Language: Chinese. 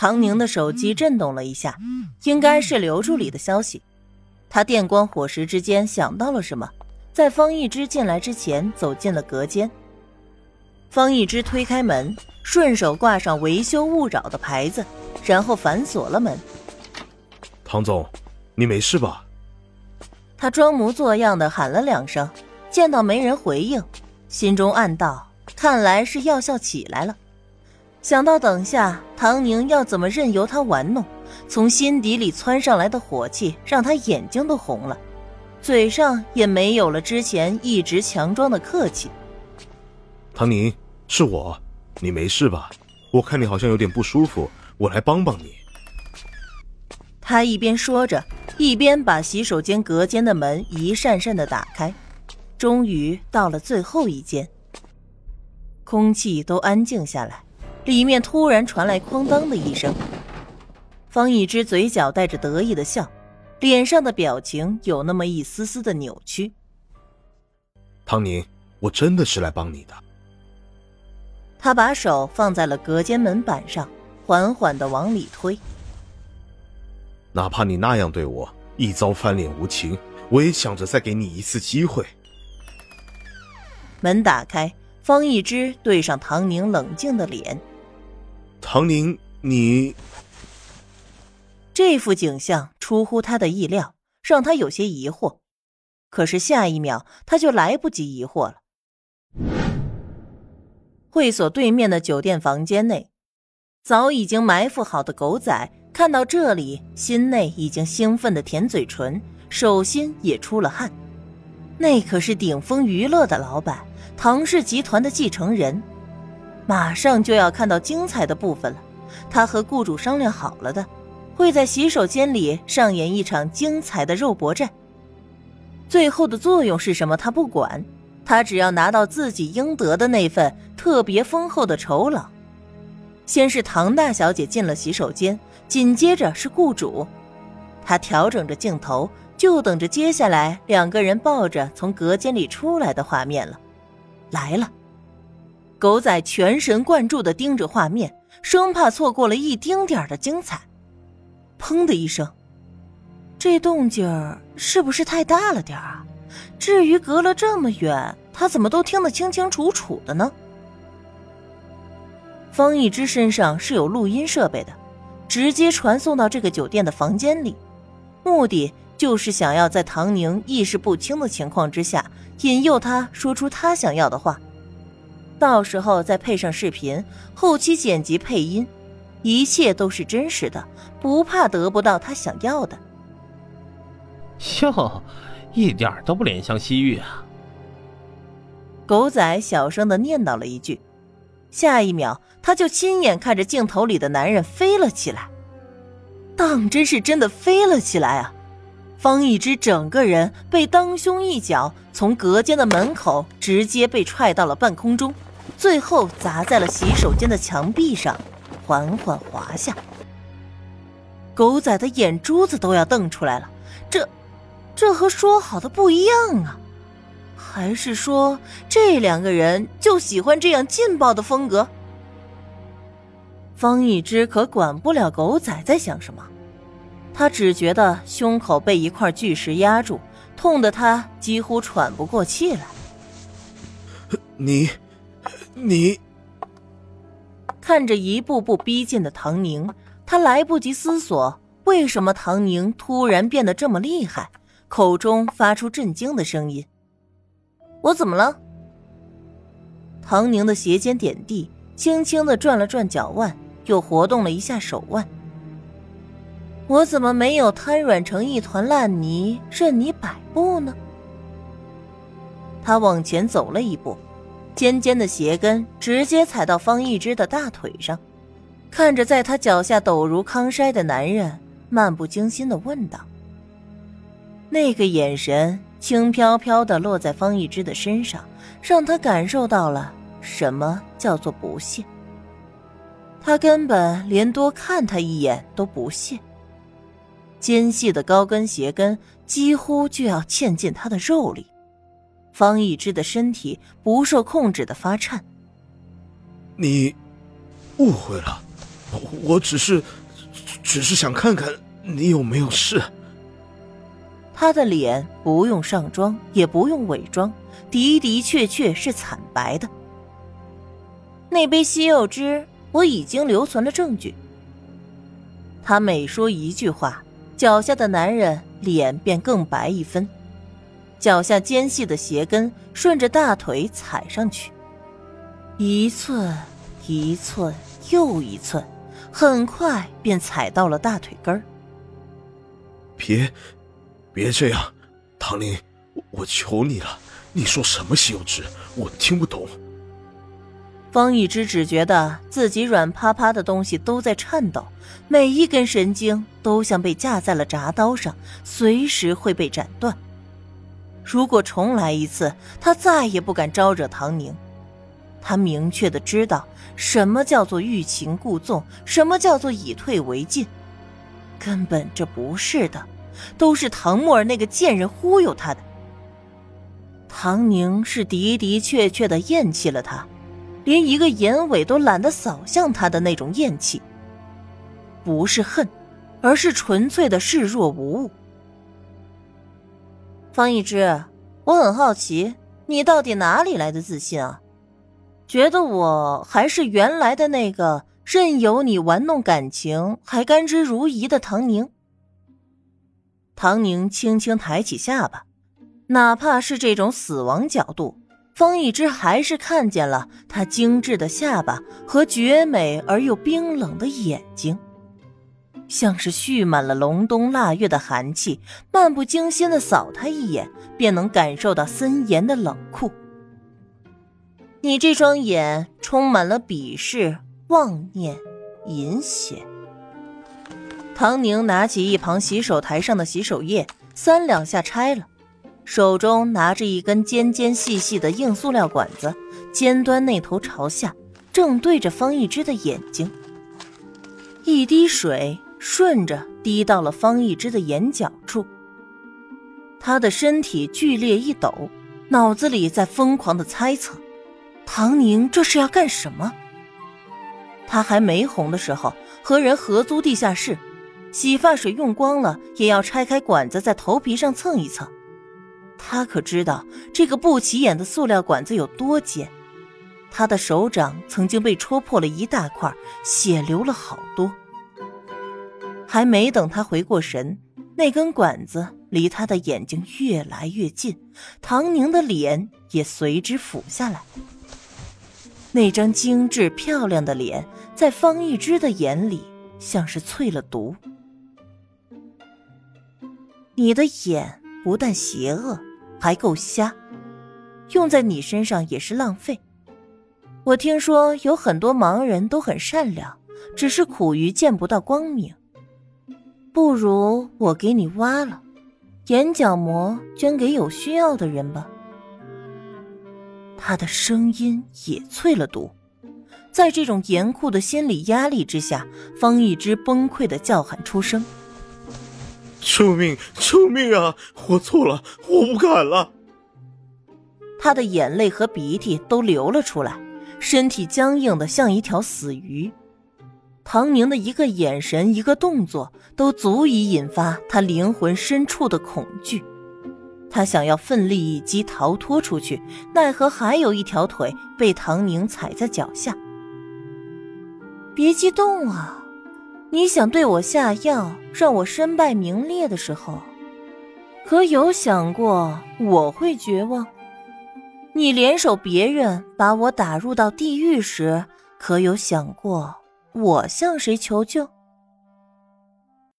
唐宁的手机震动了一下，应该是刘助理的消息。他电光火石之间想到了什么，在方一之进来之前走进了隔间。方一之推开门，顺手挂上“维修勿扰”的牌子，然后反锁了门。唐总，你没事吧？他装模作样的喊了两声，见到没人回应，心中暗道：看来是药效起来了。想到等下唐宁要怎么任由他玩弄，从心底里窜上来的火气让他眼睛都红了，嘴上也没有了之前一直强装的客气。唐宁，是我，你没事吧？我看你好像有点不舒服，我来帮帮你。他一边说着，一边把洗手间隔间的门一扇扇的打开，终于到了最后一间。空气都安静下来。里面突然传来“哐当”的一声，方一之嘴角带着得意的笑，脸上的表情有那么一丝丝的扭曲。唐宁，我真的是来帮你的。他把手放在了隔间门板上，缓缓的往里推。哪怕你那样对我，一遭翻脸无情，我也想着再给你一次机会。门打开，方一之对上唐宁冷静的脸。唐宁，你这幅景象出乎他的意料，让他有些疑惑。可是下一秒，他就来不及疑惑了。会所对面的酒店房间内，早已经埋伏好的狗仔看到这里，心内已经兴奋的舔嘴唇，手心也出了汗。那可是顶峰娱乐的老板，唐氏集团的继承人。马上就要看到精彩的部分了，他和雇主商量好了的，会在洗手间里上演一场精彩的肉搏战。最后的作用是什么，他不管，他只要拿到自己应得的那份特别丰厚的酬劳。先是唐大小姐进了洗手间，紧接着是雇主，他调整着镜头，就等着接下来两个人抱着从隔间里出来的画面了，来了。狗仔全神贯注的盯着画面，生怕错过了一丁点的精彩。砰的一声，这动静是不是太大了点儿啊？至于隔了这么远，他怎么都听得清清楚楚的呢？方一之身上是有录音设备的，直接传送到这个酒店的房间里，目的就是想要在唐宁意识不清的情况之下，引诱他说出他想要的话。到时候再配上视频，后期剪辑配音，一切都是真实的，不怕得不到他想要的。哟，一点都不怜香惜玉啊！狗仔小声的念叨了一句，下一秒他就亲眼看着镜头里的男人飞了起来，当真是真的飞了起来啊！方一之整个人被当胸一脚从隔间的门口直接被踹到了半空中。最后砸在了洗手间的墙壁上，缓缓滑下。狗仔的眼珠子都要瞪出来了，这，这和说好的不一样啊！还是说这两个人就喜欢这样劲爆的风格？方一之可管不了狗仔在想什么，他只觉得胸口被一块巨石压住，痛得他几乎喘不过气来。你。你看着一步步逼近的唐宁，他来不及思索为什么唐宁突然变得这么厉害，口中发出震惊的声音：“我怎么了？”唐宁的鞋尖点地，轻轻的转了转脚腕，又活动了一下手腕。我怎么没有瘫软成一团烂泥，任你摆布呢？他往前走了一步。尖尖的鞋跟直接踩到方一之的大腿上，看着在他脚下抖如康筛的男人，漫不经心的问道：“那个眼神轻飘飘的落在方一之的身上，让他感受到了什么叫做不屑。他根本连多看他一眼都不屑。尖细的高跟鞋跟几乎就要嵌进他的肉里。”方逸之的身体不受控制的发颤。你误会了，我只是，只是想看看你有没有事。他的脸不用上妆，也不用伪装，的的确确是惨白的。那杯西柚汁，我已经留存了证据。他每说一句话，脚下的男人脸便更白一分，脚下尖细的鞋跟顺着大腿踩上去，一寸一寸又一寸，很快便踩到了大腿根儿。别，别这样，唐林，我求你了，你说什么西柚汁，我听不懂。方一之只觉得自己软趴趴的东西都在颤抖，每一根神经都像被架在了铡刀上，随时会被斩断。如果重来一次，他再也不敢招惹唐宁。他明确的知道什么叫做欲擒故纵，什么叫做以退为进。根本这不是的，都是唐沫儿那个贱人忽悠他的。唐宁是的的确确的厌弃了他。连一个眼尾都懒得扫向他的那种厌弃，不是恨，而是纯粹的视若无物。方一之，我很好奇，你到底哪里来的自信啊？觉得我还是原来的那个任由你玩弄感情还甘之如饴的唐宁？唐宁轻轻抬起下巴，哪怕是这种死亡角度。方一之还是看见了他精致的下巴和绝美而又冰冷的眼睛，像是蓄满了隆冬腊月的寒气，漫不经心的扫他一眼，便能感受到森严的冷酷。你这双眼充满了鄙视、妄念、淫邪。唐宁拿起一旁洗手台上的洗手液，三两下拆了。手中拿着一根尖尖细细的硬塑料管子，尖端那头朝下，正对着方一之的眼睛。一滴水顺着滴到了方一之的眼角处。他的身体剧烈一抖，脑子里在疯狂的猜测：唐宁这是要干什么？他还没红的时候，和人合租地下室，洗发水用光了，也要拆开管子在头皮上蹭一蹭。他可知道这个不起眼的塑料管子有多尖，他的手掌曾经被戳破了一大块，血流了好多。还没等他回过神，那根管子离他的眼睛越来越近，唐宁的脸也随之俯下来。那张精致漂亮的脸，在方一之的眼里像是淬了毒。你的眼不但邪恶。还够瞎，用在你身上也是浪费。我听说有很多盲人都很善良，只是苦于见不到光明。不如我给你挖了，眼角膜捐给有需要的人吧。他的声音也淬了毒，在这种严酷的心理压力之下，方一之崩溃的叫喊出声。救命！救命啊！我错了，我不敢了。他的眼泪和鼻涕都流了出来，身体僵硬的像一条死鱼。唐宁的一个眼神、一个动作，都足以引发他灵魂深处的恐惧。他想要奋力一击逃脱出去，奈何还有一条腿被唐宁踩在脚下。别激动啊！你想对我下药，让我身败名裂的时候，可有想过我会绝望？你联手别人把我打入到地狱时，可有想过我向谁求救？